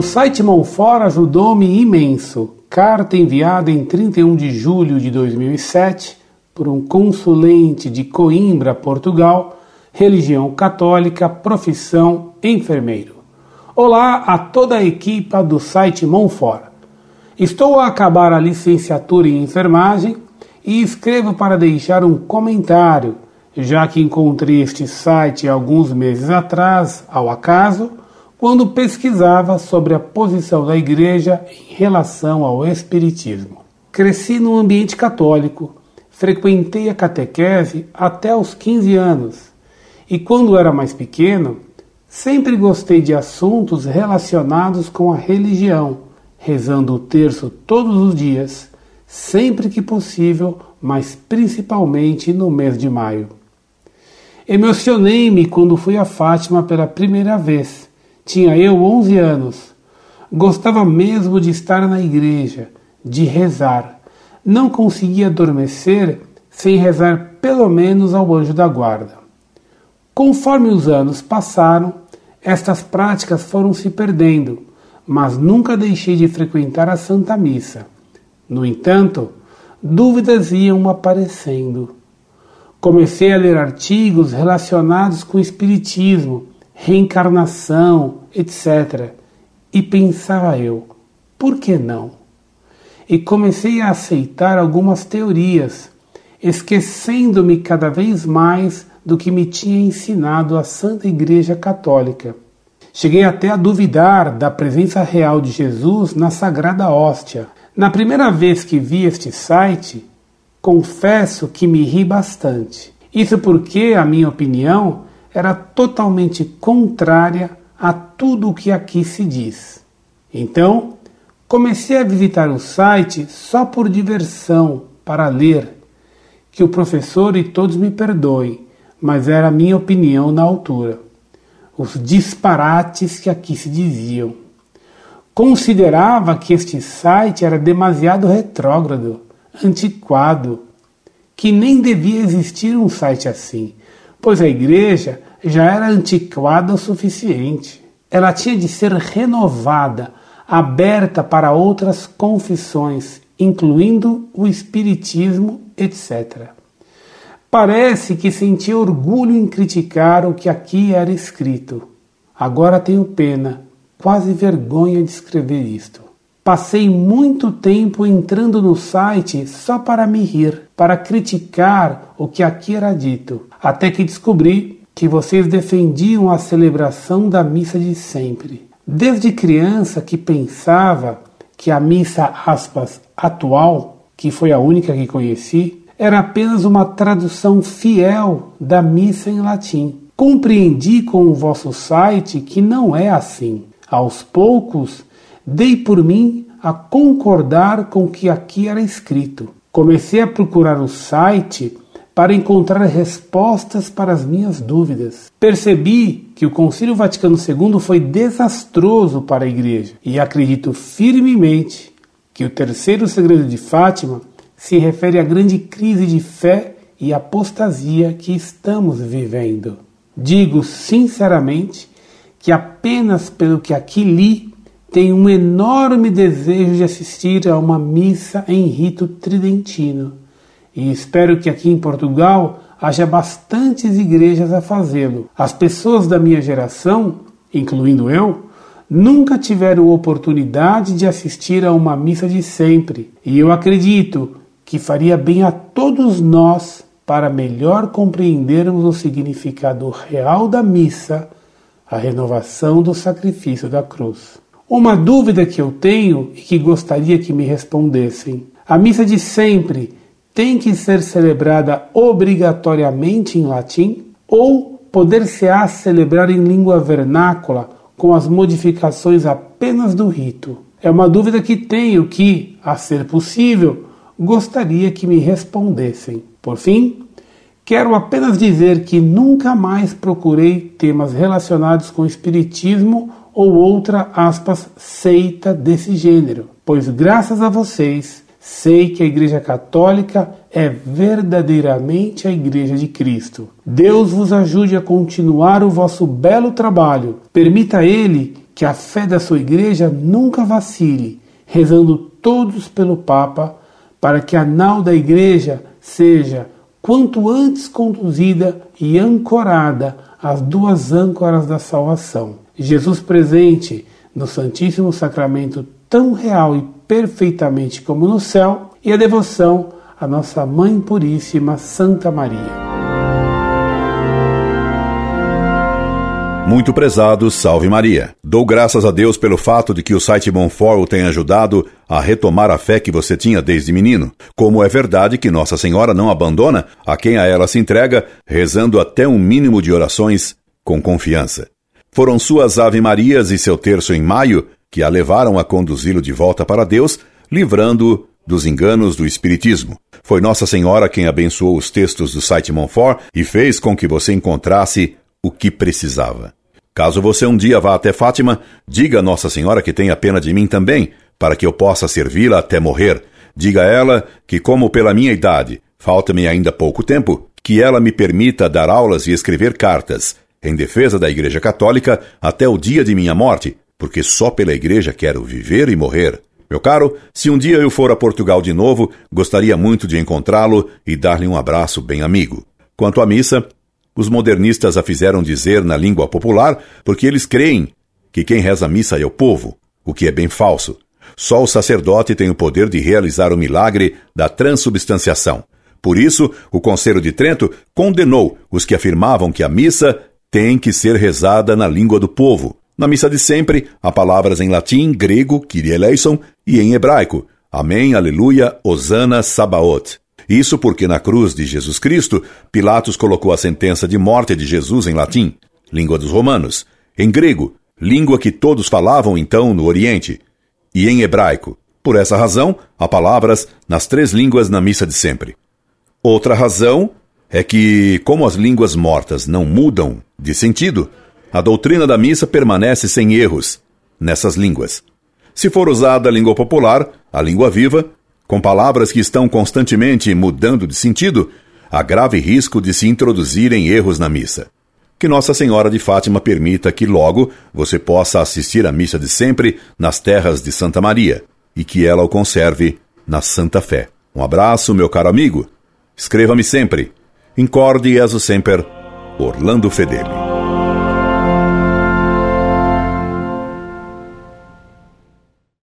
O site Monfort ajudou-me imenso. Carta enviada em 31 de julho de 2007 por um consulente de Coimbra, Portugal, religião católica, profissão enfermeiro. Olá a toda a equipa do site Monfort. Estou a acabar a licenciatura em enfermagem e escrevo para deixar um comentário, já que encontrei este site alguns meses atrás, ao acaso, quando pesquisava sobre a posição da Igreja em relação ao Espiritismo. Cresci num ambiente católico, frequentei a catequese até os 15 anos e, quando era mais pequeno, sempre gostei de assuntos relacionados com a religião, rezando o terço todos os dias, sempre que possível, mas principalmente no mês de maio. Emocionei-me quando fui a Fátima pela primeira vez tinha eu 11 anos. Gostava mesmo de estar na igreja, de rezar. Não conseguia adormecer sem rezar pelo menos ao anjo da guarda. Conforme os anos passaram, estas práticas foram se perdendo, mas nunca deixei de frequentar a Santa Missa. No entanto, dúvidas iam aparecendo. Comecei a ler artigos relacionados com o Espiritismo reencarnação, etc. E pensava eu, por que não? E comecei a aceitar algumas teorias, esquecendo-me cada vez mais do que me tinha ensinado a Santa Igreja Católica. Cheguei até a duvidar da presença real de Jesus na Sagrada Hóstia. Na primeira vez que vi este site, confesso que me ri bastante. Isso porque, a minha opinião, era totalmente contrária a tudo o que aqui se diz. Então, comecei a visitar o site só por diversão, para ler. Que o professor e todos me perdoem, mas era a minha opinião na altura. Os disparates que aqui se diziam. Considerava que este site era demasiado retrógrado, antiquado, que nem devia existir um site assim pois a igreja já era antiquada o suficiente. Ela tinha de ser renovada, aberta para outras confissões, incluindo o Espiritismo, etc. Parece que sentia orgulho em criticar o que aqui era escrito. Agora tenho pena, quase vergonha de escrever isto. Passei muito tempo entrando no site só para me rir, para criticar o que aqui era dito, até que descobri que vocês defendiam a celebração da missa de sempre. Desde criança que pensava que a missa aspas atual, que foi a única que conheci, era apenas uma tradução fiel da missa em latim. Compreendi com o vosso site que não é assim. Aos poucos dei por mim a concordar com o que aqui era escrito. Comecei a procurar o site para encontrar respostas para as minhas dúvidas. Percebi que o Concílio Vaticano II foi desastroso para a Igreja e acredito firmemente que o terceiro segredo de Fátima se refere à grande crise de fé e apostasia que estamos vivendo. Digo sinceramente que apenas pelo que aqui li tenho um enorme desejo de assistir a uma missa em rito tridentino e espero que aqui em Portugal haja bastantes igrejas a fazê-lo. As pessoas da minha geração, incluindo eu, nunca tiveram oportunidade de assistir a uma missa de sempre, e eu acredito que faria bem a todos nós para melhor compreendermos o significado real da missa, a renovação do sacrifício da cruz. Uma dúvida que eu tenho e que gostaria que me respondessem: a missa de sempre tem que ser celebrada obrigatoriamente em latim ou poder-se-á celebrar em língua vernácula com as modificações apenas do rito? É uma dúvida que tenho que, a ser possível, gostaria que me respondessem. Por fim, quero apenas dizer que nunca mais procurei temas relacionados com espiritismo ou outra aspas seita desse gênero, pois graças a vocês sei que a Igreja Católica é verdadeiramente a Igreja de Cristo. Deus vos ajude a continuar o vosso belo trabalho. Permita a Ele que a fé da sua igreja nunca vacile, rezando todos pelo Papa, para que a nau da igreja seja quanto antes conduzida e ancorada às duas âncoras da salvação. Jesus presente no Santíssimo Sacramento, tão real e perfeitamente como no céu, e a devoção à nossa Mãe Puríssima Santa Maria. Muito prezado, salve Maria. Dou graças a Deus pelo fato de que o site Bonfort o tenha ajudado a retomar a fé que você tinha desde menino. Como é verdade que Nossa Senhora não abandona a quem a ela se entrega, rezando até um mínimo de orações com confiança. Foram suas Ave Marias e seu terço em maio que a levaram a conduzi-lo de volta para Deus, livrando-o dos enganos do Espiritismo. Foi Nossa Senhora quem abençoou os textos do site Monfort e fez com que você encontrasse o que precisava. Caso você um dia vá até Fátima, diga a Nossa Senhora que tenha pena de mim também, para que eu possa servi-la até morrer. Diga a ela que, como pela minha idade, falta-me ainda pouco tempo, que ela me permita dar aulas e escrever cartas, em defesa da Igreja Católica até o dia de minha morte, porque só pela Igreja quero viver e morrer. Meu caro, se um dia eu for a Portugal de novo, gostaria muito de encontrá-lo e dar-lhe um abraço bem amigo. Quanto à missa, os modernistas a fizeram dizer na língua popular porque eles creem que quem reza a missa é o povo, o que é bem falso. Só o sacerdote tem o poder de realizar o milagre da transubstanciação. Por isso, o Conselho de Trento condenou os que afirmavam que a missa tem que ser rezada na língua do povo. Na missa de sempre, há palavras em latim, grego, Kyrie eleison, e em hebraico, Amém, Aleluia, Osana, Sabaoth. Isso porque na cruz de Jesus Cristo, Pilatos colocou a sentença de morte de Jesus em latim, língua dos romanos, em grego, língua que todos falavam então no Oriente, e em hebraico. Por essa razão, há palavras nas três línguas na missa de sempre. Outra razão é que, como as línguas mortas não mudam de sentido, a doutrina da missa permanece sem erros nessas línguas. Se for usada a língua popular, a língua viva, com palavras que estão constantemente mudando de sentido, há grave risco de se introduzirem erros na missa. Que Nossa Senhora de Fátima permita que logo você possa assistir à missa de sempre nas terras de Santa Maria e que ela o conserve na santa fé. Um abraço, meu caro amigo. Escreva-me sempre. Incorde e sempre, Orlando Fedeli.